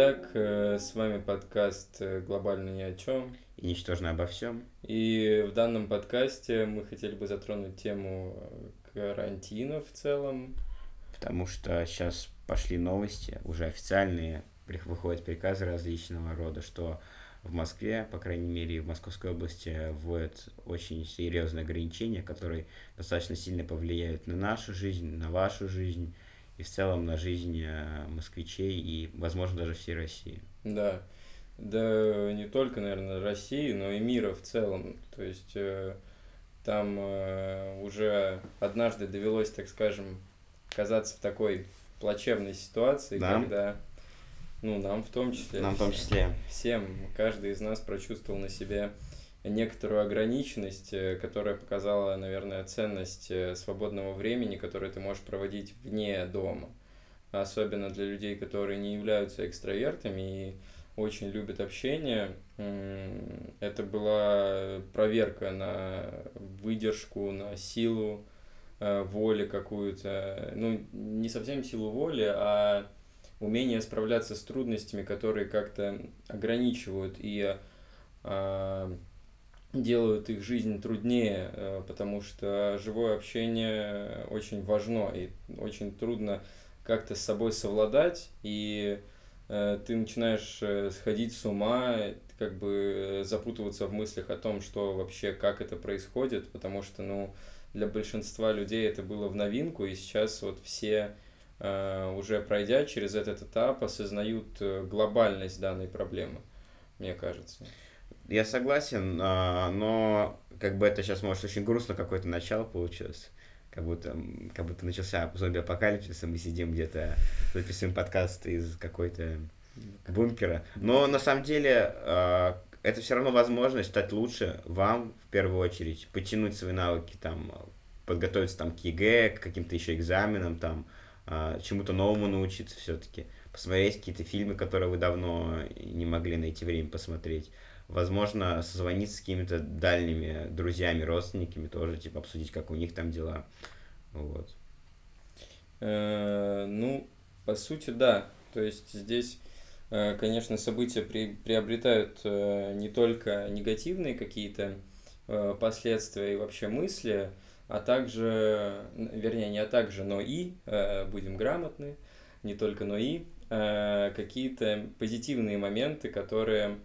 Итак, э, с вами подкаст э, «Глобально ни о чем». И ничтожно обо всем. И в данном подкасте мы хотели бы затронуть тему э, карантина в целом. Потому что сейчас пошли новости, уже официальные, выходят приказы различного рода, что в Москве, по крайней мере, в Московской области вводят очень серьезные ограничения, которые достаточно сильно повлияют на нашу жизнь, на вашу жизнь и в целом на жизнь э, москвичей и, возможно, даже всей России. Да, да не только, наверное, России, но и мира в целом. То есть э, там э, уже однажды довелось, так скажем, оказаться в такой плачевной ситуации, да? когда ну, нам в том числе. Нам в том числе. Всем, каждый из нас прочувствовал на себе некоторую ограниченность, э, которая показала, наверное, ценность э, свободного времени, которое ты можешь проводить вне дома. Особенно для людей, которые не являются экстравертами и очень любят общение. Это была проверка на выдержку, на силу э, воли какую-то. Ну, не совсем силу воли, а умение справляться с трудностями, которые как-то ограничивают и а, делают их жизнь труднее, э, потому что живое общение очень важно и очень трудно как-то с собой совладать, и э, ты начинаешь э, сходить с ума, как бы запутываться в мыслях о том, что вообще, как это происходит, потому что, ну, для большинства людей это было в новинку, и сейчас вот все уже пройдя через этот этап, осознают глобальность данной проблемы, мне кажется. Я согласен, а, но как бы это сейчас может очень грустно какое-то начало получилось. Как будто, как будто начался зомби-апокалипсис, и мы сидим где-то, записываем подкаст из какой-то бункера. Но на самом деле а, это все равно возможность стать лучше вам в первую очередь, потянуть свои навыки, там, подготовиться там, к ЕГЭ, к каким-то еще экзаменам, там, а, чему-то новому научиться все-таки, посмотреть какие-то фильмы, которые вы давно не могли найти время посмотреть возможно, созвониться с какими-то дальними друзьями, родственниками тоже, типа, обсудить, как у них там дела. Вот. Э, ну, по сути, да. То есть здесь, э, конечно, события при, приобретают э, не только негативные какие-то последствия и вообще мысли, а также, вернее, не а также, но и, будем грамотны, не только но и, какие-то позитивные моменты, которые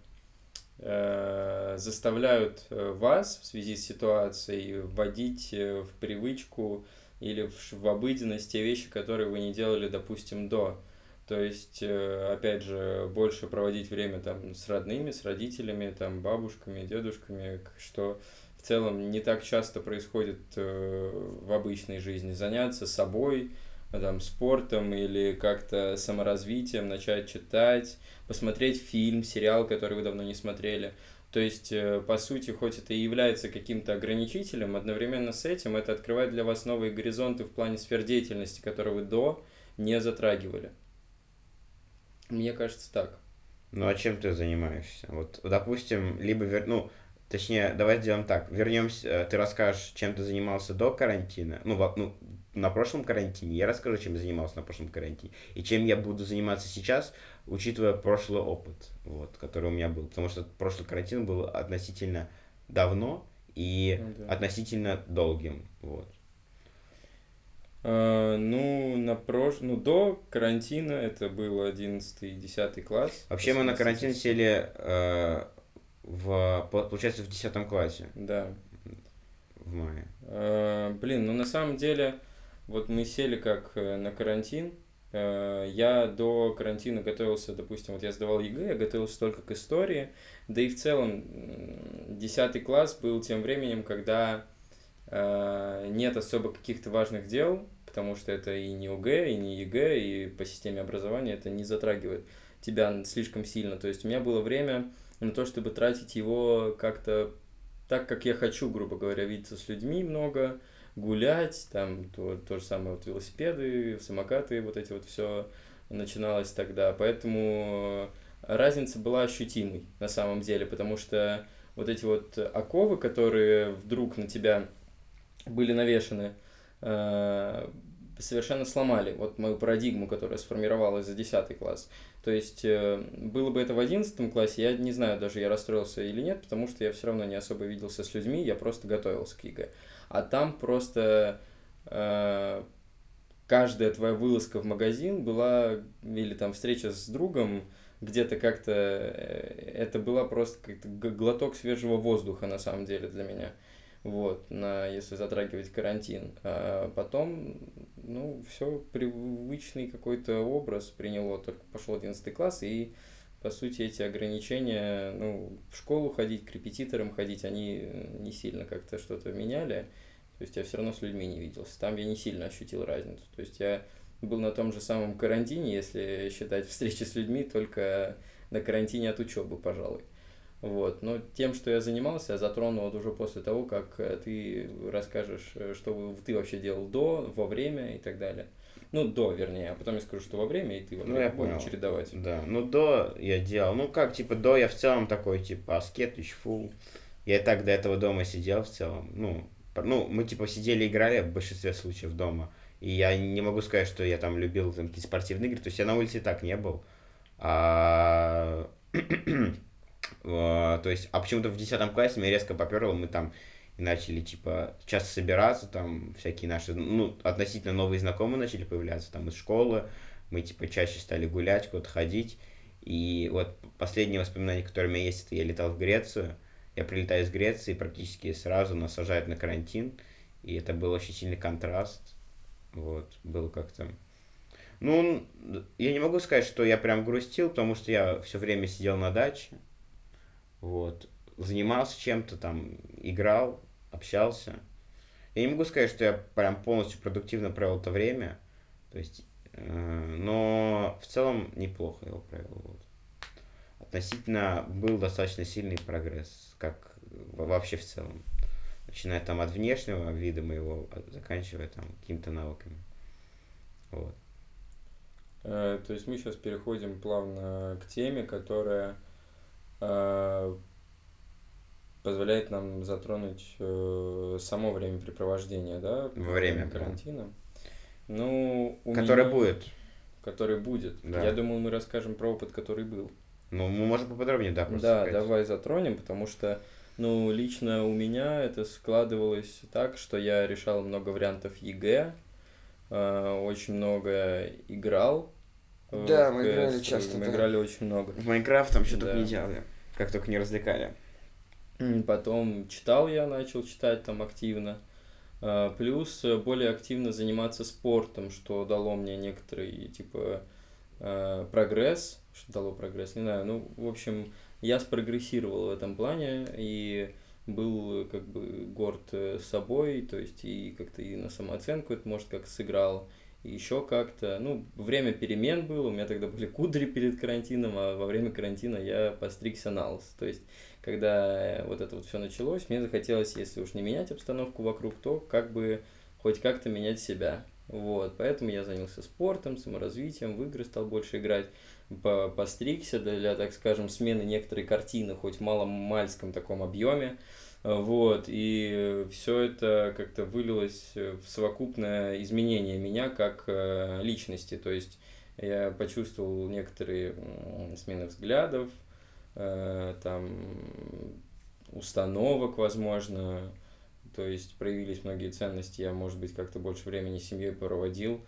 Э, заставляют э, вас в связи с ситуацией вводить э, в привычку или в, в обыденность те вещи, которые вы не делали, допустим, до. То есть, опять же, больше проводить время там с родными, с родителями, там, бабушками, дедушками, что в целом не так часто происходит в обычной жизни. Заняться собой, там, спортом или как-то саморазвитием, начать читать, посмотреть фильм, сериал, который вы давно не смотрели. То есть, э, по сути, хоть это и является каким-то ограничителем, одновременно с этим это открывает для вас новые горизонты в плане сфер деятельности, которые вы до не затрагивали. Мне кажется так. Ну а чем ты занимаешься? Вот, допустим, либо, вер... ну, точнее, давай сделаем так, вернемся, э, ты расскажешь, чем ты занимался до карантина, ну, во... ну на прошлом карантине, я расскажу, чем я занимался на прошлом карантине, и чем я буду заниматься сейчас, учитывая прошлый опыт, вот, который у меня был. Потому что прошлый карантин был относительно давно и ну, да. относительно долгим. Вот. Uh, ну, на прош... ну, до карантина это был 11-10 класс. Вообще мы на карантин сели uh, в, получается, в 10 классе. Да. В мае. Uh, блин, ну на самом деле, вот мы сели как э, на карантин, Э, я до карантина готовился, допустим, вот я сдавал ЕГЭ, я готовился только к истории, да и в целом 10 класс был тем временем, когда э, нет особо каких-то важных дел, потому что это и не ОГЭ, и не ЕГЭ, и по системе образования это не затрагивает тебя слишком сильно. То есть у меня было время на то, чтобы тратить его как-то так, как я хочу, грубо говоря, видеться с людьми много, гулять, там то, то же самое вот велосипеды, самокаты, вот эти вот все начиналось тогда. Поэтому разница была ощутимой на самом деле, потому что вот эти вот оковы, которые вдруг на тебя были навешаны, э, совершенно сломали вот мою парадигму, которая сформировалась за 10 класс. То есть, э, было бы это в 11 классе, я не знаю, даже я расстроился или нет, потому что я все равно не особо виделся с людьми, я просто готовился к ЕГЭ. А там просто э, каждая твоя вылазка в магазин была, или там встреча с другом, где-то как-то, э, это была просто как-то глоток свежего воздуха на самом деле для меня вот, на, если затрагивать карантин. А потом, ну, все, привычный какой-то образ приняло, только пошел 11 класс, и, по сути, эти ограничения, ну, в школу ходить, к репетиторам ходить, они не сильно как-то что-то меняли, то есть я все равно с людьми не виделся, там я не сильно ощутил разницу, то есть я был на том же самом карантине, если считать встречи с людьми, только на карантине от учебы, пожалуй. Вот. Но тем, что я занимался, я затронул вот уже после того, как э, ты расскажешь, э, что ты вообще делал до, во время и так далее. Ну, до, вернее, а потом я скажу, что во время, и ты ну, я будем чередовать. Да, ну, до я делал, ну, как, типа, до я в целом такой, типа, аскет, фул. Я и так до этого дома сидел в целом, ну, ну, мы, типа, сидели, играли в большинстве случаев дома. И я не могу сказать, что я там любил там, какие-то спортивные игры, то есть я на улице и так не был. А то есть, а почему-то в 10 классе меня резко поперло, мы там начали, типа, часто собираться, там, всякие наши, ну, относительно новые знакомые начали появляться, там, из школы, мы, типа, чаще стали гулять, куда-то ходить, и вот последнее воспоминание, которое у меня есть, это я летал в Грецию, я прилетаю из Греции, практически сразу нас сажают на карантин, и это был очень сильный контраст, вот, был как-то... Ну, я не могу сказать, что я прям грустил, потому что я все время сидел на даче, вот. Занимался чем-то там, играл, общался. Я не могу сказать, что я прям полностью продуктивно провел это время. То есть, э, но в целом неплохо его провел. Вот. Относительно был достаточно сильный прогресс, как вообще в целом. Начиная там от внешнего вида моего, а заканчивая там какими-то навыками. Вот. Э, то есть мы сейчас переходим плавно к теме, которая позволяет нам затронуть э, само времяпрепровождение, да? Во время карантина. Ну, у который меня... будет. Который будет. Да. Я думал, мы расскажем про опыт, который был. Ну, мы можем поподробнее, да, просто Да, сказать. давай затронем, потому что, ну, лично у меня это складывалось так, что я решал много вариантов ЕГЭ, э, очень много играл. Да, мы играли часто. Мы да. играли очень много. В Майнкрафт там что-то да. не делали как только не развлекали. Потом читал я, начал читать там активно. А, плюс э, более активно заниматься спортом, что дало мне некоторый, типа, э, прогресс. Что дало прогресс, не знаю. Ну, в общем, я спрогрессировал в этом плане и был как бы горд э, собой, то есть и как-то и на самооценку это, может, как сыграл, еще как-то. Ну, время перемен было, у меня тогда были кудри перед карантином, а во время карантина я постригся на лос. То есть, когда вот это вот все началось, мне захотелось, если уж не менять обстановку вокруг, то как бы хоть как-то менять себя. Вот, поэтому я занялся спортом, саморазвитием, в игры стал больше играть, по постригся для, так скажем, смены некоторой картины, хоть в маломальском таком объеме. Вот, и все это как-то вылилось в совокупное изменение меня как э, личности. То есть я почувствовал некоторые смены взглядов, э, там, установок, возможно, то есть проявились многие ценности, я, может быть, как-то больше времени с семьей проводил,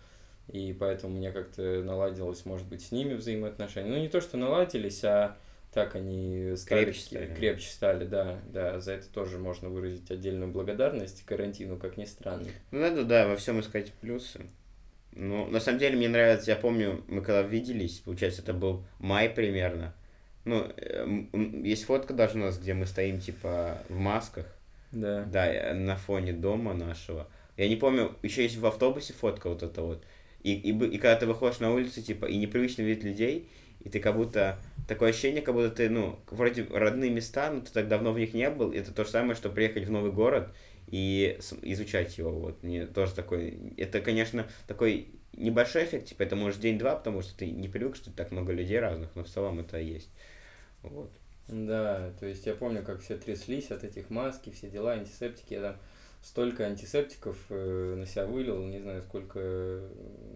и поэтому у меня как-то наладилось, может быть, с ними взаимоотношения. Ну, не то, что наладились, а так они стали, крепче стали. крепче стали, да, да, за это тоже можно выразить отдельную благодарность карантину, как ни странно. Ну, надо, да, во всем искать плюсы. Ну, на самом деле, мне нравится, я помню, мы когда виделись, получается, это был май примерно, ну, эм, есть фотка даже у нас, где мы стоим, типа, в масках. Да. Да, на фоне дома нашего. Я не помню, еще есть в автобусе фотка вот эта вот. И, и, и когда ты выходишь на улицу, типа, и непривычно видеть людей, и ты как будто такое ощущение, как будто ты, ну, вроде родные места, но ты так давно в них не был. Это то же самое, что приехать в новый город и изучать его. Вот мне тоже такой. Это, конечно, такой небольшой эффект, типа это может день-два, потому что ты не привык, что так много людей разных, но в целом это есть. Вот. Да, то есть я помню, как все тряслись от этих маски, все дела, антисептики. Я там столько антисептиков э, на себя вылил, не знаю, сколько э,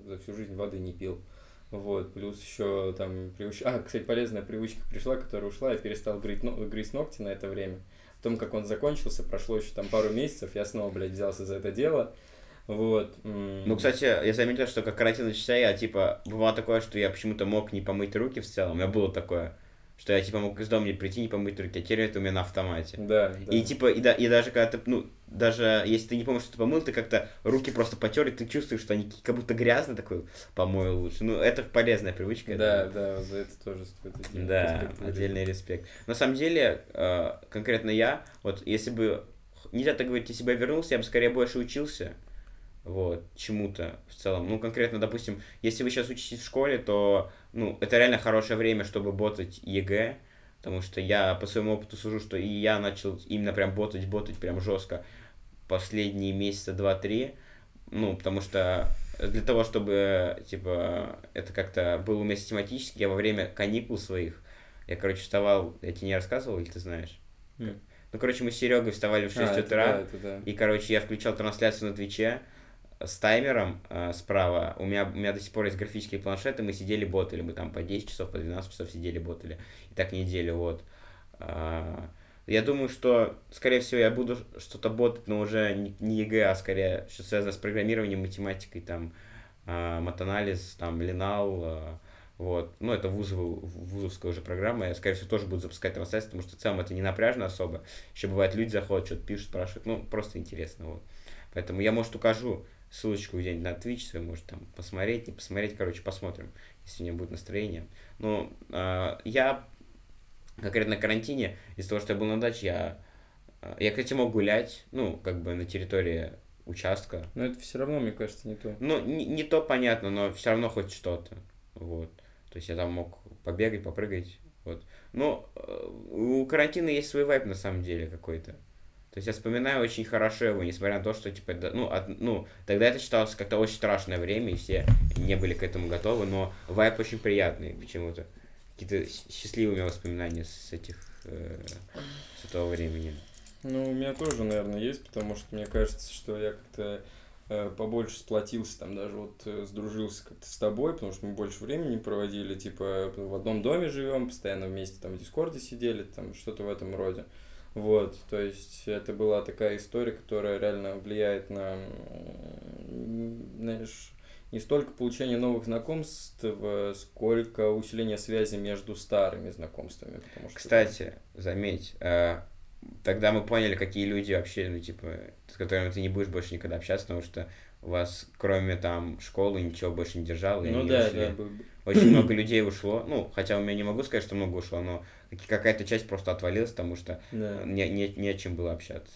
за всю жизнь воды не пил. Вот, плюс еще там привычка... А, кстати, полезная привычка пришла, которая ушла, я перестал грызть, но... грызть ногти на это время. Потом, как он закончился, прошло еще там пару месяцев, я снова, блядь, взялся за это дело. Вот. Ну, кстати, я заметил, что как карантин начался, я, типа, бывало такое, что я почему-то мог не помыть руки в целом. У меня было такое что я, типа, мог из дома не прийти, не помыть руки, а теперь это у меня на автомате. Да, да. И, типа, и, да, и даже когда ты, ну, даже если ты не помнишь, что ты помыл, ты как-то руки просто потер, и ты чувствуешь, что они как будто грязные, такой, помою лучше. Ну, это полезная привычка. Да, да, за это тоже стоит отдельный Да, респект отдельный респект. На самом деле, э, конкретно я, вот, если бы, нельзя так говорить, если бы я вернулся, я бы скорее больше учился, вот, чему-то в целом. Ну, конкретно, допустим, если вы сейчас учитесь в школе, то, ну, это реально хорошее время, чтобы ботать ЕГЭ, потому что я по своему опыту сужу, что и я начал именно прям ботать, ботать прям жестко последние месяца два-три, ну, потому что для того, чтобы, типа, это как-то было у меня систематически, я во время каникул своих, я, короче, вставал, я тебе не рассказывал, или ты знаешь? Mm. Ну, короче, мы с Серегой вставали в 6 а, утра, да, да. и, короче, я включал трансляцию на Твиче, с таймером э, справа. У меня, у меня до сих пор есть графические планшеты, мы сидели ботали, мы там по 10 часов, по 12 часов сидели ботали. И так неделю, вот. Э, я думаю, что, скорее всего, я буду что-то ботать, но уже не, не ЕГЭ, а скорее что связано с программированием, математикой, там, э, матанализ, там, Линал, э, вот. Ну, это вузовая, вузовская уже программа. Я, скорее всего, тоже буду запускать трансляцию, потому что в целом это не напряжно особо. Еще бывает, люди заходят, что-то пишут, спрашивают. Ну, просто интересно, вот. Поэтому я, может, укажу ссылочку где-нибудь на Twitch свой, может там посмотреть, не посмотреть, короче, посмотрим, если у меня будет настроение. Но э, я конкретно на карантине, из-за того, что я был на даче, я, а, я, кстати, мог гулять, ну, как бы на территории участка. Но это все равно, мне кажется, не то. Ну, не, не то понятно, но все равно хоть что-то. Вот. То есть я там мог побегать, попрыгать. Вот. Но э, у карантина есть свой вайп на самом деле какой-то. То есть я вспоминаю очень хорошо его, несмотря на то, что, типа, ну, от, ну тогда это считалось как-то очень страшное время, и все не были к этому готовы, но вайп очень приятный почему-то. Какие-то счастливые у меня воспоминания с этих, э, с этого времени. Ну, у меня тоже, наверное, есть, потому что мне кажется, что я как-то э, побольше сплотился, там даже вот э, сдружился как-то с тобой, потому что мы больше времени проводили, типа, в одном доме живем, постоянно вместе там в Дискорде сидели, там что-то в этом роде. Вот, то есть это была такая история, которая реально влияет на, знаешь, не столько получение новых знакомств, сколько усиление связи между старыми знакомствами. Потому что, Кстати, заметь, э, тогда мы поняли, какие люди вообще, ну, типа, с которыми ты не будешь больше никогда общаться, потому что вас, кроме там школы, ничего больше не держало. Ну да, ушли. да. Очень много людей ушло. Ну, хотя у меня не могу сказать, что много ушло, но какая-то часть просто отвалилась, потому что да. не, не, не о чем было общаться.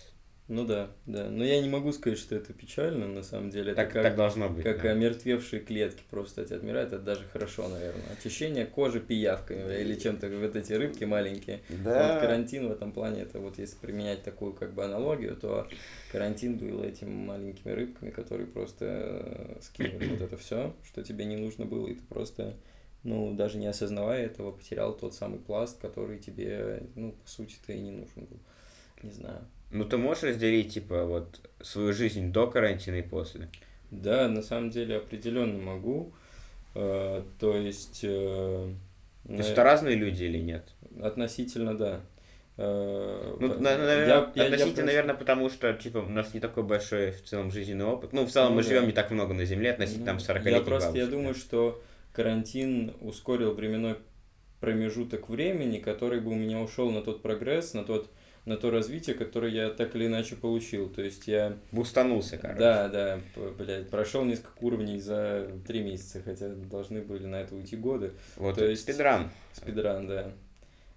Ну да, да. Но я не могу сказать, что это печально, на самом деле. Так, это как, так должно быть. Как да. омертвевшие клетки просто эти отмирают, это даже хорошо, наверное. Очищение кожи пиявками или чем-то, вот эти рыбки маленькие. Да. Вот карантин в этом плане, это вот если применять такую как бы аналогию, то карантин был этими маленькими рыбками, которые просто э, скинули вот это все, что тебе не нужно было, и ты просто ну, даже не осознавая этого, потерял тот самый пласт, который тебе, ну, по сути-то и не нужен был. Не знаю. Ну, ты можешь разделить, типа, вот свою жизнь до карантина и после? Да, на самом деле определенно могу. Э, то есть... Э, то есть это разные люди или нет? Относительно, да. Э, ну, на, наверное, я, относительно, я, я просто... наверное, потому что, типа, у нас не такой большой в целом жизненный опыт. Ну, в целом ну, мы да. живем не так много на Земле, относительно ну, там 40 лет. Я просто, бабушек, я думаю, что карантин ускорил временной промежуток времени, который бы у меня ушел на тот прогресс, на тот на то развитие, которое я так или иначе получил. То есть я... Бустанулся, короче. Да, да, блядь, прошел несколько уровней за три месяца, хотя должны были на это уйти годы. Вот то есть спидран. Спидран, да.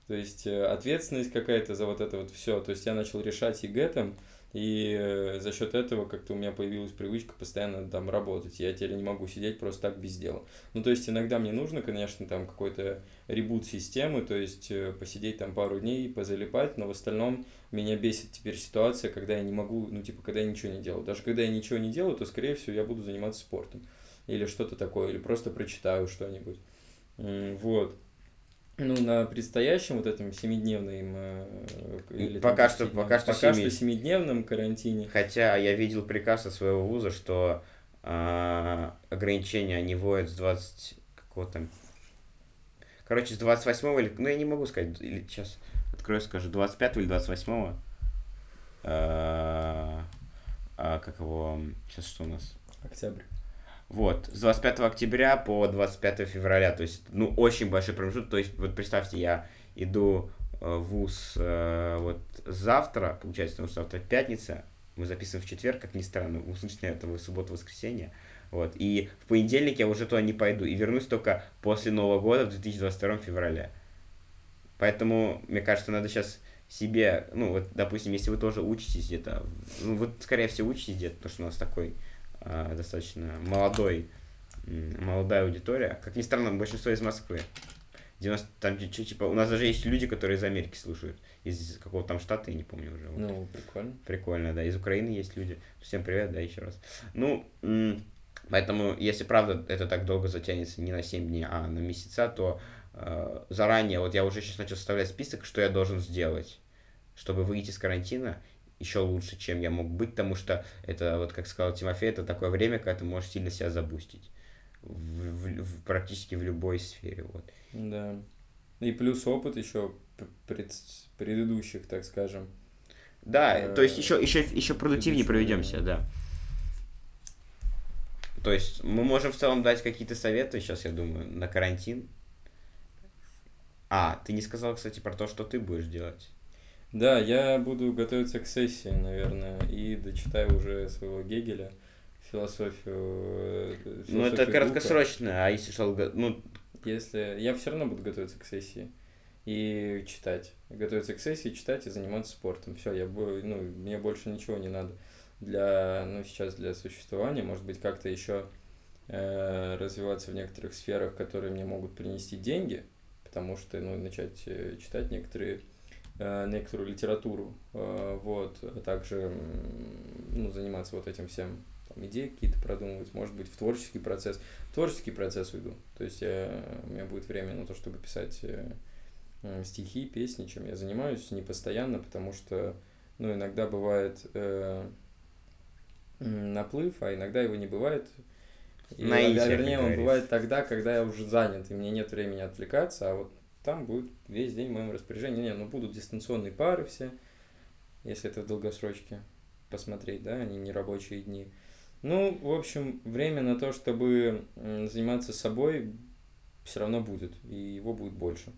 То есть э, ответственность какая-то за вот это вот все. То есть я начал решать ЕГЭ там, и э, за счет этого как-то у меня появилась привычка постоянно там работать. Я теперь не могу сидеть просто так без дела. Ну, то есть иногда мне нужно, конечно, там какой-то ребут системы, то есть э, посидеть там пару дней, позалипать, но в остальном меня бесит теперь ситуация, когда я не могу, ну, типа, когда я ничего не делаю. Даже когда я ничего не делаю, то, скорее всего, я буду заниматься спортом. Или что-то такое, или просто прочитаю что-нибудь. Вот. Ну, на предстоящем вот этом семидневном э, или пока что пока что пока 7... что семидневном карантине. Хотя я видел приказ от своего вуза, что э, ограничения они вводят с 20 какого там короче с 28 или ну я не могу сказать или сейчас открою скажу 25 или 28 э, э, как его сейчас что у нас? Октябрь вот, с 25 октября по 25 февраля, то есть, ну, очень большой промежуток, то есть, вот представьте, я иду э, в ВУЗ э, вот завтра, получается, потому что завтра пятница, мы записываем в четверг, как ни странно, ВУЗ начинает в субботу-воскресенье, вот, и в понедельник я уже туда не пойду, и вернусь только после Нового года в 2022 февраля. Поэтому, мне кажется, надо сейчас себе, ну, вот, допустим, если вы тоже учитесь где-то, ну, вот, скорее всего, учитесь где-то, потому что у нас такой достаточно молодой, молодая аудитория. Как ни странно, большинство из Москвы. 90, там, типа, у нас даже есть люди, которые из Америки слушают. Из какого-то там штата, я не помню уже. Вот. Ну, прикольно. Прикольно, да. Из Украины есть люди. Всем привет, да, еще раз. Ну, поэтому, если правда это так долго затянется не на 7 дней, а на месяца, то э, заранее, вот я уже сейчас начал составлять список, что я должен сделать, чтобы выйти из карантина еще лучше, чем я мог быть, потому что это, вот как сказал Тимофей, это такое время, когда ты можешь сильно себя забустить. В, в, в, практически в любой сфере. Вот. Да. И плюс опыт еще пред, предыдущих, так скажем. Да, э, то есть еще, еще, еще продуктивнее проведемся, да. То есть мы можем в целом дать какие-то советы сейчас, я думаю, на карантин. А, ты не сказал, кстати, про то, что ты будешь делать. Да, я буду готовиться к сессии, наверное, и дочитаю уже своего Гегеля, философию. философию ну, это краткосрочно, а если шел... Ну... Если... Я все равно буду готовиться к сессии и читать. Готовиться к сессии, читать и заниматься спортом. Все, я буду, ну, мне больше ничего не надо для, ну, сейчас для существования. Может быть, как-то еще э, развиваться в некоторых сферах, которые мне могут принести деньги, потому что, ну, начать э, читать некоторые Э, некоторую литературу, э, вот, а также ну, заниматься вот этим всем, там, идеи какие-то продумывать, может быть, в творческий процесс. В творческий процесс уйду, то есть я, у меня будет время на то, чтобы писать э, стихи, песни, чем я занимаюсь, не постоянно, потому что, ну, иногда бывает э, наплыв, а иногда его не бывает. И, Наитие, а, вернее, он бывает тогда, когда я уже занят, и мне нет времени отвлекаться, а вот там будет весь день в моем распоряжении. Не, ну будут дистанционные пары все, если это в долгосрочке посмотреть, да, они не рабочие дни. Ну, в общем, время на то, чтобы заниматься собой, все равно будет, и его будет больше.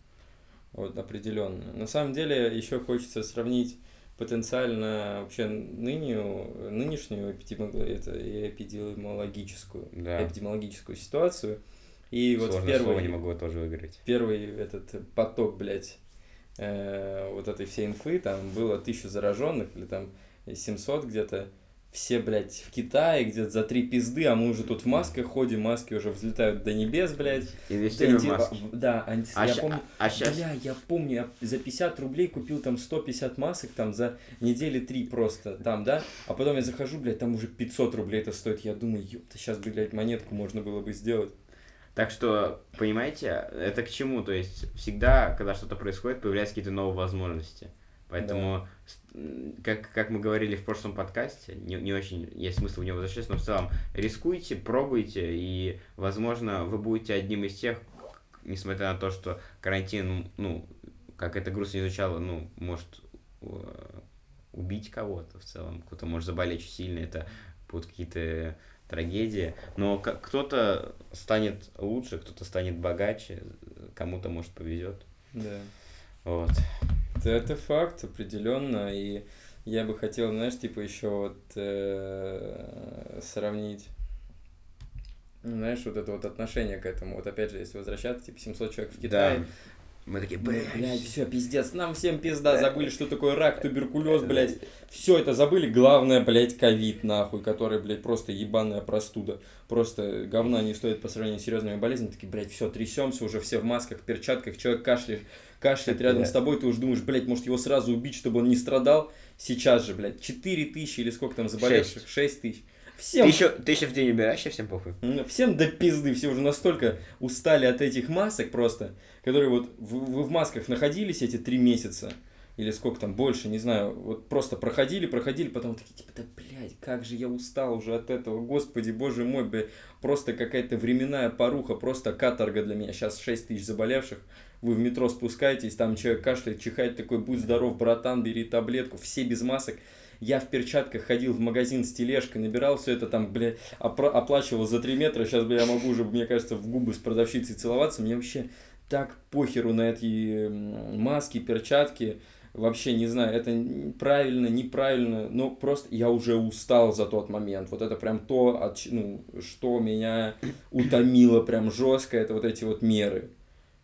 Вот, определенно. На самом деле, еще хочется сравнить потенциально вообще нынешнюю, нынешнюю эпидемиологическую, да. эпидемиологическую ситуацию – и вот Сложное первый... Слово не могу тоже выиграть. Первый этот поток, блядь, э, вот этой всей инфы, там было тысячу зараженных или там 700 где-то. Все, блядь, в Китае где-то за три пизды, а мы уже тут в масках ходим, маски уже взлетают до небес, блядь. Инвестируем анти... маски. Да, анти... а я ща... помню, а сейчас... бля, я помню, я за 50 рублей купил там 150 масок там за недели три просто там, да, а потом я захожу, блядь, там уже 500 рублей это стоит, я думаю, ёпта, сейчас, блядь, монетку можно было бы сделать. Так что, понимаете, это к чему? То есть всегда, когда что-то происходит, появляются какие-то новые возможности. Поэтому, да. как, как мы говорили в прошлом подкасте, не, не очень есть смысл в него возвращаться, но в целом рискуйте, пробуйте, и, возможно, вы будете одним из тех, несмотря на то, что карантин, ну, как это грустно не звучало, ну, может э, убить кого-то в целом, кто-то может заболеть очень сильно, это будут какие-то трагедия. Но кто-то станет лучше, кто-то станет богаче, кому-то, может, повезет. Да. Вот. Это, это факт, определенно. И я бы хотел, знаешь, типа еще вот э, сравнить знаешь, вот это вот отношение к этому. Вот опять же, если возвращаться, типа 700 человек в Китае, да. Мы такие, блядь. Блядь, все, пиздец, нам всем пизда, забыли, что такое рак, туберкулез, блядь. Все это забыли, главное, блядь, ковид, нахуй, который, блядь, просто ебаная простуда. Просто говна не стоит по сравнению с серьезными болезнями. Такие, блядь, все, трясемся уже все в масках, перчатках, человек кашляет, кашляет рядом с тобой, ты уже думаешь, блядь, может его сразу убить, чтобы он не страдал. Сейчас же, блядь, 4 тысячи или сколько там заболевших? 6 тысяч. Всем, Ты еще, ты еще в день убираешь, всем похуй. всем до пизды, все уже настолько устали от этих масок просто, которые вот вы, вы в масках находились эти три месяца, или сколько там, больше, не знаю, вот просто проходили, проходили, потом такие, типа, да, блядь, как же я устал уже от этого, господи, боже мой, бля, просто какая-то временная поруха, просто каторга для меня, сейчас 6 тысяч заболевших, вы в метро спускаетесь, там человек кашляет, чихает, такой, будь здоров, братан, бери таблетку, все без масок, я в перчатках ходил в магазин с тележкой, набирал все это там, бля, опра- оплачивал за 3 метра, сейчас, бля, я могу уже, мне кажется, в губы с продавщицей целоваться, мне вообще так похеру на эти маски, перчатки, вообще не знаю, это правильно, неправильно, но просто я уже устал за тот момент. Вот это прям то, от, ну, что меня утомило прям жестко, это вот эти вот меры.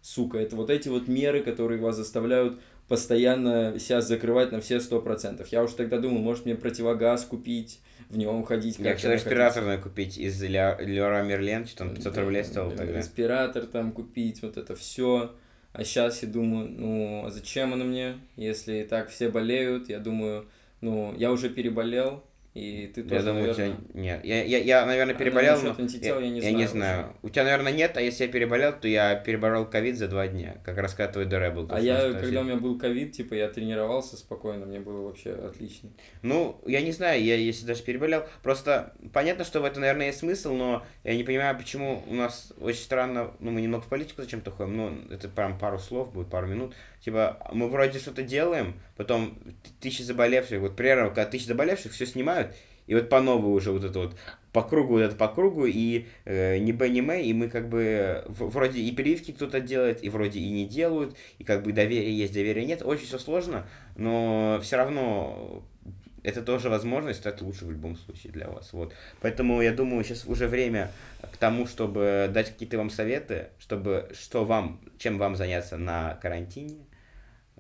Сука, это вот эти вот меры, которые вас заставляют постоянно себя закрывать на все сто процентов. Я уже тогда думал, может мне противогаз купить, в нем ходить. Я хотел респиратор купить из Ля- Леруа Мерлен, что там 500 рублей стоил Да, тогда. Респиратор там купить, вот это все. А сейчас я думаю, ну, а зачем оно мне, если так все болеют? Я думаю, ну, я уже переболел, и ты тоже, Я думаю, наверное... у тебя нет. Я, я, я наверное, А переболел, насчет но антител я не я не знаю знаю. У тебя, наверное, нет, а если я переболел, то я переборол ковид за два дня. Как раз когда твой ДР был. А я, что когда у меня был ковид, типа, я тренировался спокойно, мне было вообще отлично. Ну, я не знаю, я если даже переболел. Просто понятно, что в этом, наверное, есть смысл, но я не понимаю, почему у нас очень странно, ну, мы немного в политику зачем-то ходим, ну, это прям пару слов будет, пару минут. Типа, мы вроде что-то делаем, потом тысячи заболевших, вот примерно, когда тысячи заболевших, все снимают, и вот по новой уже вот это вот по кругу, вот это по кругу, и э, не Б, не М, и мы как бы вроде и прививки кто-то делает, и вроде и не делают, и как бы доверие есть, доверия нет, очень все сложно, но все равно это тоже возможность, это лучше в любом случае для вас. Вот. Поэтому я думаю, сейчас уже время к тому, чтобы дать какие-то вам советы, чтобы что вам, чем вам заняться на карантине.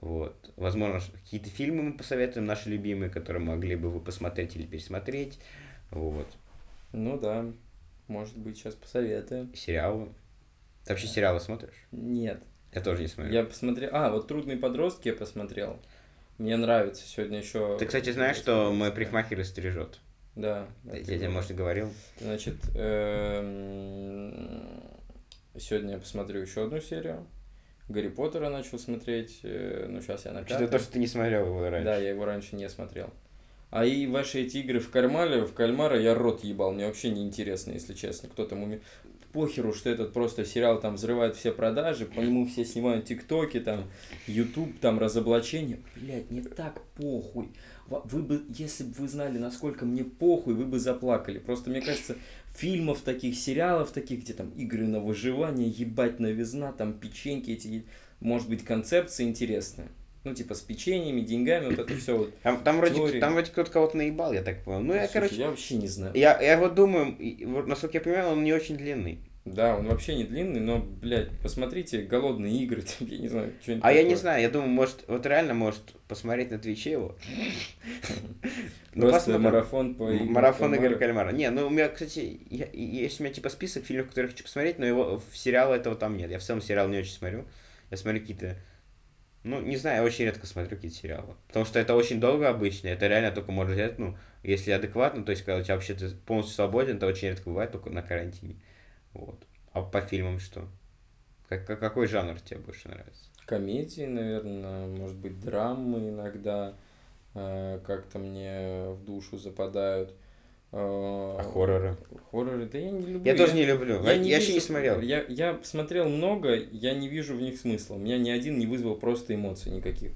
Вот. Возможно, какие-то фильмы мы посоветуем, наши любимые, которые могли бы вы посмотреть или пересмотреть. Вот. Ну да, может быть, сейчас посоветуем. Сериалы. Ты вообще сериалы смотришь? Нет, Я тоже не смотрю. я посмотрел... А, вот «Трудные подростки» я посмотрел. Мне нравится сегодня еще... Ты, кстати, знаешь, что мой парикмахер стрижет? Да. Я тебе, может, и говорил. Значит, эм, сегодня я посмотрю еще одну серию. Гарри Поттера начал смотреть, э, ну сейчас я на Что-то пятой. то, что ты не смотрел его раньше. Да, я его раньше не смотрел. А и ваши эти игры в кальмаре, в кальмара я рот ебал, мне вообще не интересно, если честно, кто там уме... Похеру, что этот просто сериал там взрывает все продажи, по нему все снимают тиктоки, там, ютуб, там, разоблачения. Блять, не так похуй. Вы бы, если бы вы знали, насколько мне похуй, вы бы заплакали. Просто, мне кажется, фильмов таких, сериалов таких, где там игры на выживание, ебать новизна, там печеньки эти, может быть, концепция интересная. Ну, типа, с печеньями, деньгами, вот это все вот. Там, там, вроде, там вроде кто-то кого-то наебал, я так понял. Ну, я, Слушай, короче, я вообще не знаю. я, я вот думаю, насколько я понимаю, он не очень длинный. Да, он вообще не длинный, но, блядь, посмотрите «Голодные игры», там, я не знаю, что-нибудь А я не такое. знаю, я думаю, может, вот реально, может, посмотреть на Твиче его. Ну, Просто марафон по Марафон. Игоря Кальмара. Не, ну у меня, кстати, есть у меня типа список фильмов, которые я хочу посмотреть, но его в сериалы этого там нет. Я в целом сериал не очень смотрю. Я смотрю какие-то. Ну, не знаю, я очень редко смотрю какие-то сериалы. Потому что это очень долго обычно. Это реально только можно взять, ну, если адекватно, то есть, когда у тебя вообще ты полностью свободен, это очень редко бывает только на карантине. Вот. А по фильмам что? Как, как- какой жанр тебе больше нравится? Комедии, наверное, может быть, драмы иногда э, как-то мне в душу западают. Э, А хорроры? Хорроры, да я не люблю. Я тоже не люблю. Я, я еще не вижу- смотрел. Я, я смотрел много, я не вижу в них смысла. У меня ни один не вызвал просто эмоций никаких.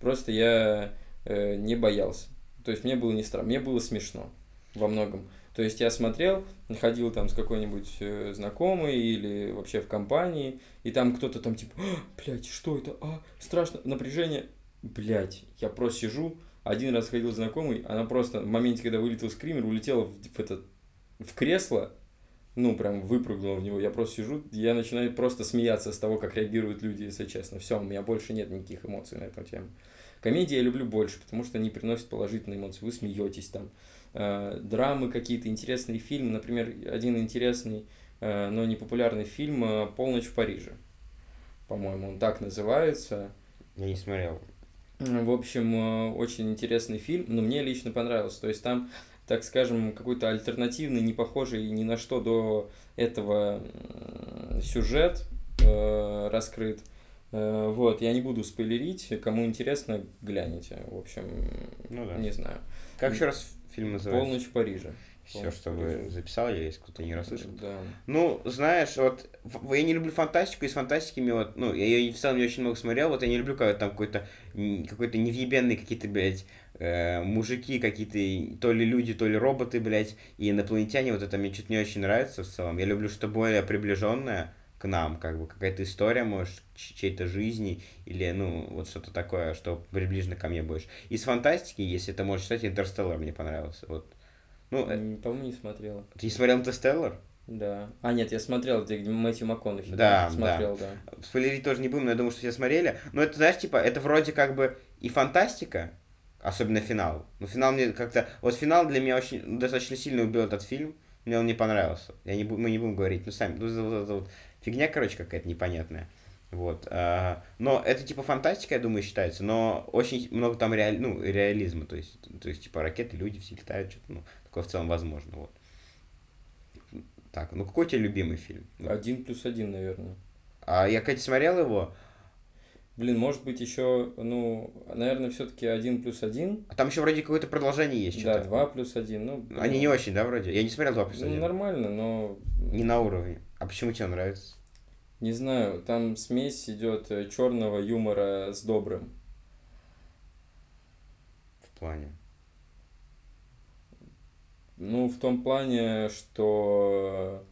Просто я э, не боялся. То есть мне было не страшно, мне было смешно во многом. То есть я смотрел, ходил там с какой-нибудь э, знакомой или вообще в компании, и там кто-то там типа, а, блядь, что это? А, страшно, напряжение. Блядь, я просто сижу, один раз ходил знакомый, она просто в моменте, когда вылетел скример, улетела в, в этот, в кресло, ну, прям выпрыгнула в него. Я просто сижу, я начинаю просто смеяться с того, как реагируют люди, если честно. Все, у меня больше нет никаких эмоций на эту тему. Комедии я люблю больше, потому что они приносят положительные эмоции. Вы смеетесь там. Э, драмы какие-то, интересные фильмы. Например, один интересный, э, но не популярный фильм э, «Полночь в Париже». По-моему, он так называется. Я не смотрел. В общем, очень интересный фильм, но мне лично понравился. То есть там, так скажем, какой-то альтернативный, не похожий ни на что до этого сюжет раскрыт. Э, вот, я не буду спойлерить, кому интересно, гляните. В общем, ну, да. не знаю. Как еще раз фильм называется? «Полночь в Париже». Все, что вы записал, я если кто-то не расслышал. Да. Ну, знаешь, вот я не люблю фантастику, из фантастики мне вот, ну, я ее в целом не очень много смотрел, вот я не люблю, когда там какой-то какой-то невъебенный какие-то, блядь, э, мужики какие-то, то ли люди, то ли роботы, блядь, и инопланетяне, вот это мне что-то не очень нравится в целом. Я люблю что более приближенное к нам, как бы какая-то история, может, чьей-то жизни, или, ну, вот что-то такое, что приближено ко мне больше. Из фантастики, если это можешь считать, Интерстеллар мне понравился, вот ну, э, По-моему, не смотрела. Ты не смотрел «Интерстеллар»? Да. А, нет, я смотрел, где Мэтью МакКонахи. Да, смотрел, да. да. Спойлерить тоже не будем, но я думаю, что все смотрели. Но это, знаешь, типа, это вроде как бы и фантастика, особенно финал. Но финал мне как-то... Вот финал для меня очень достаточно сильно убил этот фильм. Мне он не понравился. Я не, мы не будем говорить, ну сами, ну, вот, вот, вот, фигня, короче, какая-то непонятная. Вот. А, но это типа фантастика, я думаю, считается, но очень много там реаль, ну, реализма, то есть, то есть, типа, ракеты, люди все летают, что-то, ну, такое в целом возможно, вот. Так, ну какой у тебя любимый фильм? Один плюс один, наверное. А я, кстати, смотрел его. Блин, может быть еще, ну, наверное, все-таки один плюс один. А там еще вроде какое-то продолжение есть. Да, два плюс один. Ну, Они ну, не очень, да, вроде? Я не смотрел два плюс один. Ну, нормально, но... Не на уровне. А почему тебе нравится? Не знаю, там смесь идет э, черного юмора с добрым. В плане? Ну, в том плане, что...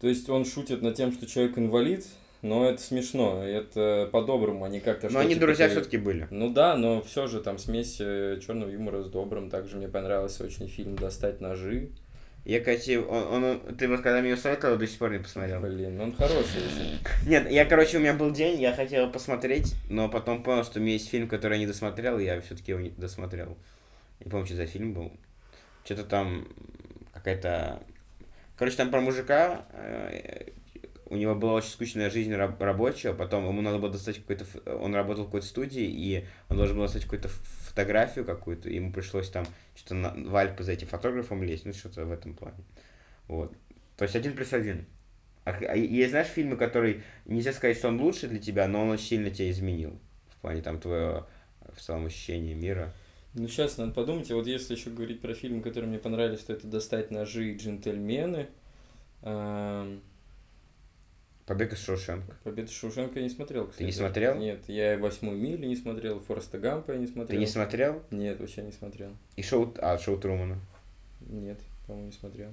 То есть он шутит над тем, что человек инвалид, но это смешно, это по-доброму, а не как-то Но они типа друзья все-таки были. Ну да, но все же там смесь э, черного юмора с добрым. Также мне понравился очень фильм «Достать ножи». Я, кстати, он, он, ты вот когда мне ее советовал, до сих пор не посмотрел. Блин, он хороший. Нет, я, короче, у меня был день, я хотел посмотреть, но потом понял, что у меня есть фильм, который я не досмотрел, и я все-таки его не досмотрел. Не помню, что за фильм был. Что-то там какая-то... Короче, там про мужика, э, у него была очень скучная жизнь раб- рабочая, потом ему надо было достать какой-то... Он работал в какой-то студии, и он должен был достать какую-то фотографию какую-то, ему пришлось там что-то на, в Альпы за этим фотографом лезть, ну что-то в этом плане. Вот. То есть один плюс один. А, а есть, знаешь, фильмы, которые нельзя сказать, что он лучше для тебя, но он очень сильно тебя изменил в плане там твоего в целом ощущения мира. Ну, сейчас надо подумать. Вот если еще говорить про фильмы, которые мне понравились, то это «Достать ножи» и «Джентльмены». Эм... Побег из Шоушенка. Побег из Шоушенка я не смотрел, кстати. Ты не смотрел? Нет, я и «Восьмую милю» не смотрел, «Фореста Гампа» я не смотрел. Ты не смотрел? Нет, вообще не смотрел. И шоу... А, шоу Трумана? Нет, по-моему, не смотрел.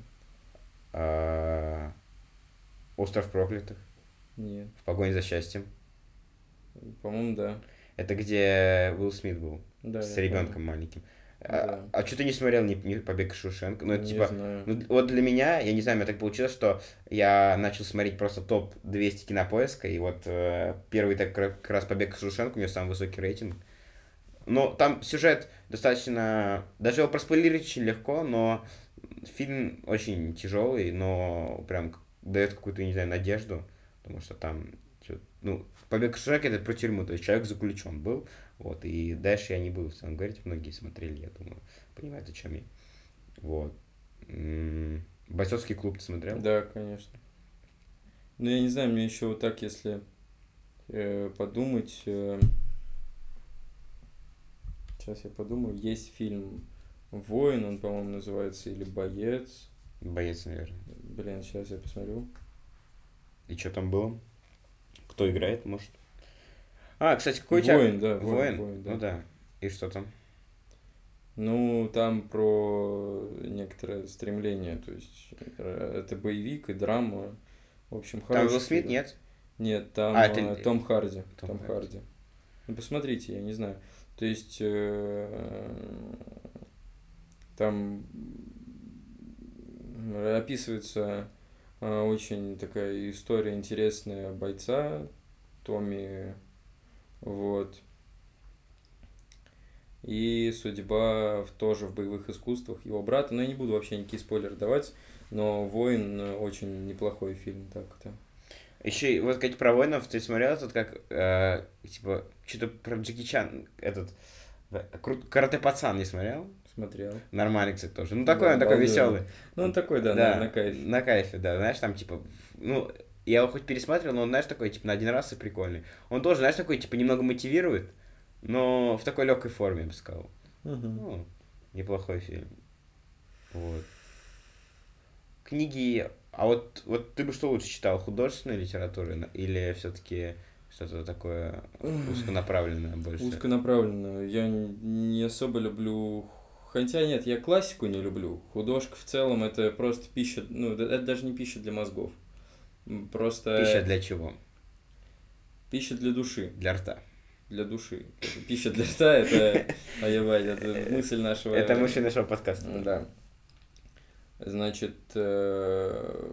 А... «Остров проклятых»? Нет. «В погоне за счастьем»? По-моему, да. Это где Уилл Смит был? Да, с ребенком помню. маленьким. А, да. А, а что ты не смотрел не, не Побег из Шушенко? Ну, это, не типа, знаю. ну, вот для меня, я не знаю, мне так получилось, что я начал смотреть просто топ 200 кинопоиска, и вот э, первый так как раз Побег из Шушенко, у него самый высокий рейтинг. Но там сюжет достаточно... Даже его проспойлерить очень легко, но фильм очень тяжелый, но прям дает какую-то, не знаю, надежду, потому что там... Ну, Побег из Шушенко это про тюрьму, то есть человек заключен был, вот, и дальше я не буду в целом говорить, многие смотрели, я думаю, понимают, о чем я. Вот. Бойцовский клуб ты смотрел? Да, конечно. Ну, я не знаю, мне еще вот так, если э, подумать... Э, сейчас я подумаю. Есть фильм «Воин», он, по-моему, называется, или «Боец». Боец, наверное. Блин, сейчас я посмотрю. И что там было? Кто играет, может? А, кстати, какой у тебя... Воин, да. Воин, воин да. Ну да. И что там? Ну, там про некоторое стремление, то есть э, это боевик и драма. В общем, хороший. Там Уилл Смит, нет? Нет, там а, это... Э, Том Харди. Том, Том Харди. Харди. Ну, посмотрите, я не знаю. То есть э, там описывается очень такая история интересная бойца Томми вот. И судьба тоже в боевых искусствах его брата. Но я не буду вообще никакие спойлеры давать, но «Воин» очень неплохой фильм, так-то. Еще вот как про воинов ты смотрел тут как, э, типа, что-то про Джеки Чан, этот, карате пацан не смотрел? Смотрел. Нормальный, кстати, тоже. Ну, такой Да, он такой обалденно. веселый. Ну, он такой, да, Да, на, на кайфе. На кайфе, да. Знаешь, там, типа, ну, я его хоть пересматривал, но он, знаешь, такой, типа, на один раз и прикольный. Он тоже, знаешь, такой, типа, немного мотивирует, но в такой легкой форме, я бы сказал. Мгм. Ну, неплохой фильм. Вот. Книги. А вот, вот ты бы что лучше читал, художественную литературу или все-таки что-то такое узконаправленное больше? Узконаправленную. Я не особо люблю... Хотя нет, я классику не люблю. Художка в целом это просто пища... Ну, это даже не пища для мозгов. Просто... Пища для чего? пища для души. Для рта. Для души. Пища для рта это... А ебать, это мысль нашего... Это мысль нашего подкаста. Да. Значит, э,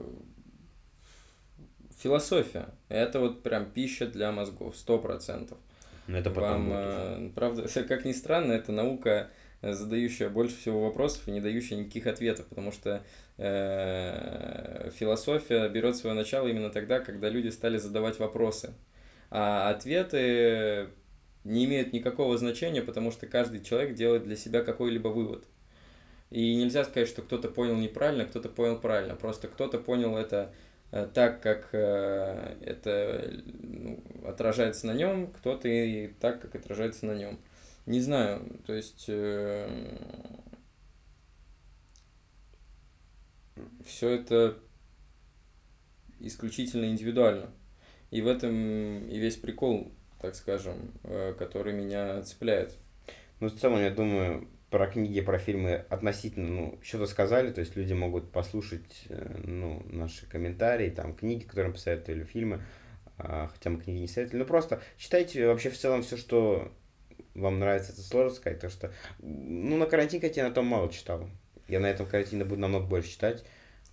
философия. Это вот прям пища для мозгов, сто процентов. Но это потом Вам, будет э, правда, как ни странно, это наука, задающая больше всего вопросов и не дающая никаких ответов, потому что э, философия берет свое начало именно тогда, когда люди стали задавать вопросы. А ответы не имеют никакого значения, потому что каждый человек делает для себя какой-либо вывод. И нельзя сказать, что кто-то понял неправильно, кто-то понял правильно. Просто кто-то понял это э, так, как э, это ну, отражается на нем, кто-то и так, как отражается на нем. Не знаю, то есть все это исключительно индивидуально. И в этом и весь прикол, так скажем, э, который меня цепляет. Ну, в целом, я думаю, про книги, про фильмы относительно, ну, что-то сказали, то есть люди могут послушать, э, ну, наши комментарии, там, книги, которые мы посоветовали, фильмы, а, хотя мы книги не советовали, ну, просто читайте вообще в целом все, что вам нравится, это сложно сказать, потому что, ну, на карантине я на том мало читал, я на этом карантине буду намного больше читать,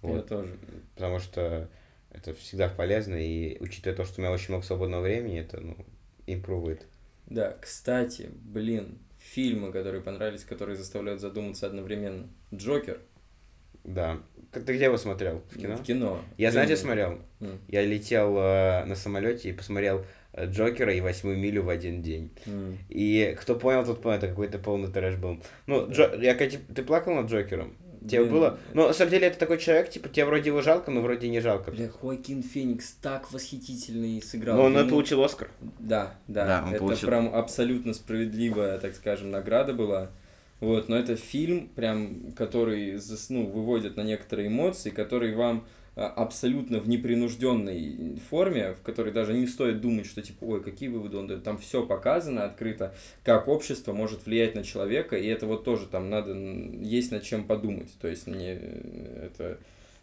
Я вот, тоже. потому что это всегда полезно, и учитывая то, что у меня очень много свободного времени, это, ну, импровит. Да, кстати, блин, фильмы, которые понравились, которые заставляют задуматься одновременно. Джокер. Да. Ты где его смотрел? В кино? В кино. Я, знаете, смотрел? М, Я летел э, на самолете и посмотрел Джокера и восьмую милю в один день. м. И кто понял, тот понял, это какой-то полный трэш был. Ну, Джо... я, Катя, ты плакал над Джокером? Тебе Блин, было? Ну, на самом деле, это такой человек, типа, тебе вроде его жалко, но вроде не жалко. Бля, Хоакин Феникс так восхитительный сыграл. Но он и Ему- получил Оскар. Да, да, Да, он это получил. прям абсолютно справедливая, так скажем, награда была. Вот, но это фильм, прям, который ну, выводит на некоторые эмоции, который вам абсолютно в непринужденной форме, в которой даже не стоит думать, что типа, ой, какие выводы он дает. Там все показано открыто, как общество может влиять на человека, и это вот тоже там надо, есть над чем подумать. То есть мне э, это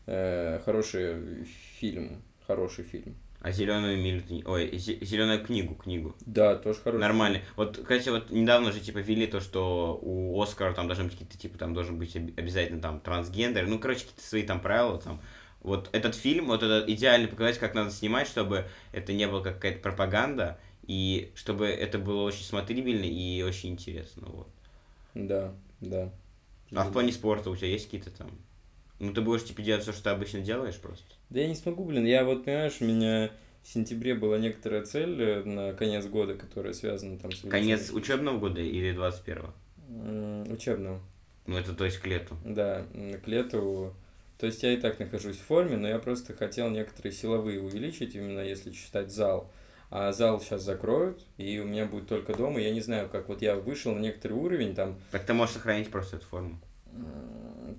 э, хороший фильм, хороший фильм. А зеленую милю, ой, зеленую книгу, книгу. Да, тоже хороший. Нормально. Вот, кстати, вот недавно же, типа, ввели то, что у Оскара там должны быть какие-то, типа, там должен быть об- обязательно там трансгендер, ну, короче, какие-то свои там правила там. Вот этот фильм, вот это идеально показать, как надо снимать, чтобы это не было как какая-то пропаганда, и чтобы это было очень смотрибельно и очень интересно, вот. Да, да. А в плане спорта у тебя есть какие-то там... Ну, ты будешь, типа, делать все, что ты обычно делаешь просто? Да я не смогу, блин. Я вот, понимаешь, у меня в сентябре была некоторая цель э, на конец года, которая связана там с... Конец учебного года или 21-го? М, Учебного. Ну, это то есть к лету. Да, к лету. То есть я и так нахожусь в форме, но я просто хотел некоторые силовые увеличить, именно если считать зал. А зал сейчас закроют, и у меня будет только дома. Я не знаю, как вот я вышел на некоторый уровень, там Так ты можешь сохранить просто эту форму.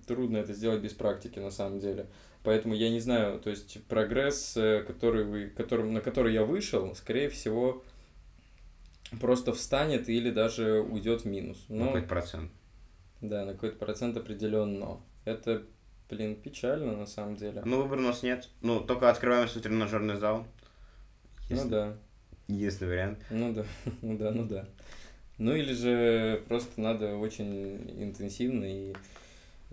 Трудно это сделать без практики, на самом деле. Поэтому я не знаю, то есть прогресс, э, который вы, которым, на который я вышел, скорее всего, просто встанет или даже уйдет в минус. Ну, Но, какой-то процент. да, на какой-то процент определенно. Это, блин, печально на самом деле. Ну, выбора у нас нет. Ну, только открываем свой тренажерный зал. Ну Если- да, Единственный вариант. ну да, ну да, ну да. Ну или же просто надо очень интенсивно и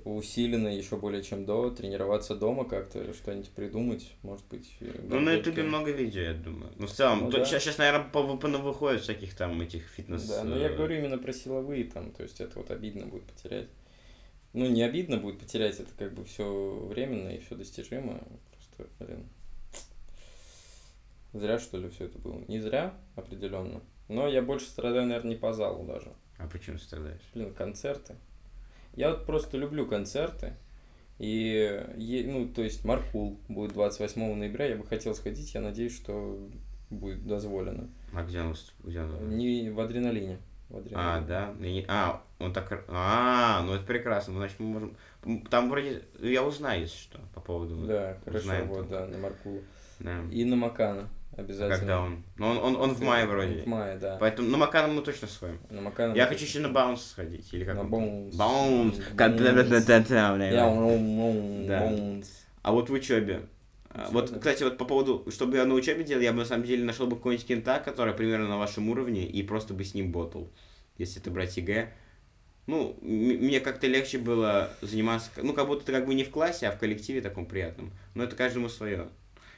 усиленно, еще более чем до, тренироваться дома как-то, что-нибудь придумать, может быть. э, Ну, на ютубе много видео, я думаю. Ну, в целом, Ну, тут да. сейчас, сейчас, наверное, по, по выходит всяких там этих фитнес... Да, но я э, говорю именно про силовые там, то есть это вот обидно будет потерять. Ну, не обидно будет потерять, это как бы все временно и все достижимо. Просто, блин. Зря, что ли, все это было? Не зря, определенно. Но я больше страдаю, наверное, не по залу даже. А почему страдаешь? Блин, концерты. Я вот просто люблю концерты. И, ну, то есть, Маркул будет 28 ноября. Я бы хотел сходить. Я надеюсь, что будет дозволено. А где он, где он? Не в адреналине. А, да? А, он так... А, ну это прекрасно. Значит, мы можем... Там вроде... Я узнаю, если что, по поводу... Да, хорошо, Узнаем вот, там. да, на Маркул. Да. И на Макана обязательно. Когда он? Ну, он, он, он в мае вроде. В мае, да. Поэтому на Макана мы точно сходим. На Макана. Я хочу еще на Баунс сходить. Или как На. Баунс. Да. Боунс. А вот в учебе. Вот, кстати, вот по поводу, чтобы я на учебе делал, я бы на самом деле нашел бы какого-нибудь кента, который примерно на вашем уровне, и просто бы с ним ботал. Если это брать ЕГЭ. Ну, мне как-то легче было заниматься, ну, как будто ты как бы не в классе, а в коллективе таком приятном. Но это каждому свое.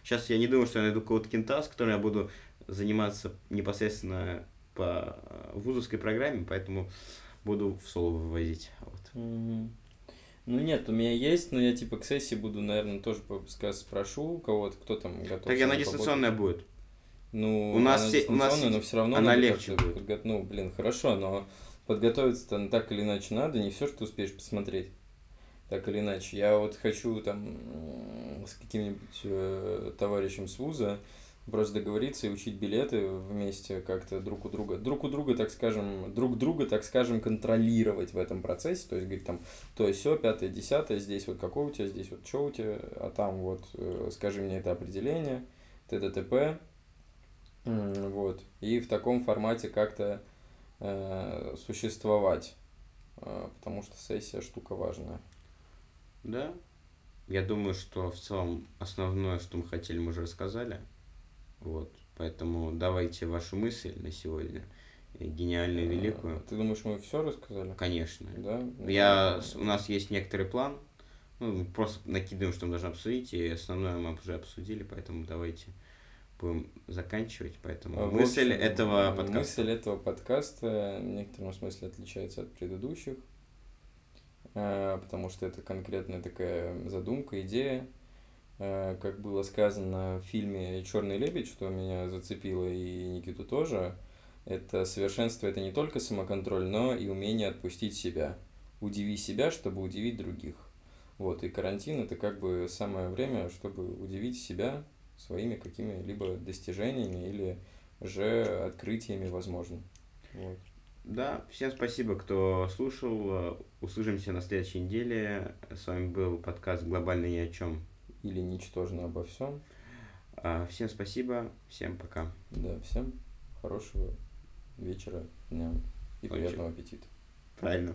Сейчас я не думаю, что я найду какого-то кента, с которым я буду заниматься непосредственно по э, вузовской программе, поэтому буду в соло вывозить. Вот. Мгм. Ну нет, у меня есть, но я типа к сессии буду, наверное, тоже по- ска- спрошу у кого-то, кто там готов. Так она дистанционная будет. поболтать. Ну, У нас все- у нас но все равно она легче будет. подго- Ну, блин, хорошо, но подготовиться-то так или иначе надо, не все, что ты успеешь посмотреть. Так или иначе. Я вот хочу там с каким-нибудь э, товарищем с вуза просто договориться и учить билеты вместе как-то друг у друга. Друг у друга, так скажем, друг друга, так скажем, контролировать в этом процессе. То есть, говорить там, то есть все, пятое, десятое, здесь вот какое у тебя, здесь вот что у тебя, а там вот э, скажи мне это определение, т.д. М, Вот. И в таком формате как-то э, существовать. Э, потому что сессия штука важная. Да. Я думаю, что в целом основное, что мы хотели, мы уже рассказали. Вот. Поэтому давайте вашу мысль на сегодня. Гениальную, великую. Э, Ты думаешь, мы все рассказали? Конечно. Да? Я, с- у нас есть некоторый план. Ну, просто накидываем, что мы должны обсудить, и основное мы уже обсудили, поэтому давайте будем заканчивать. Поэтому А, мысль общем, этого подкаста. Мысль этого подкаста в некотором смысле отличается от предыдущих, э, потому что это конкретная такая задумка, идея. Э, Как было сказано в фильме «Черный лебедь», что меня зацепило и Никиту тоже, это совершенство, это не только самоконтроль, но и умение отпустить себя. Удиви себя, чтобы удивить других. Вот, и карантин это как бы самое время, чтобы удивить себя своими какими-либо достижениями или же открытиями, возможно. Вот. Да, всем спасибо, кто слушал. Услышимся на следующей неделе. С вами был подкаст «Глобально ни о чем». Или ничтожно обо всем. А, Всем спасибо, всем пока. Да, всем хорошего вечера, дня и Ночи. приятного аппетита. Правильно.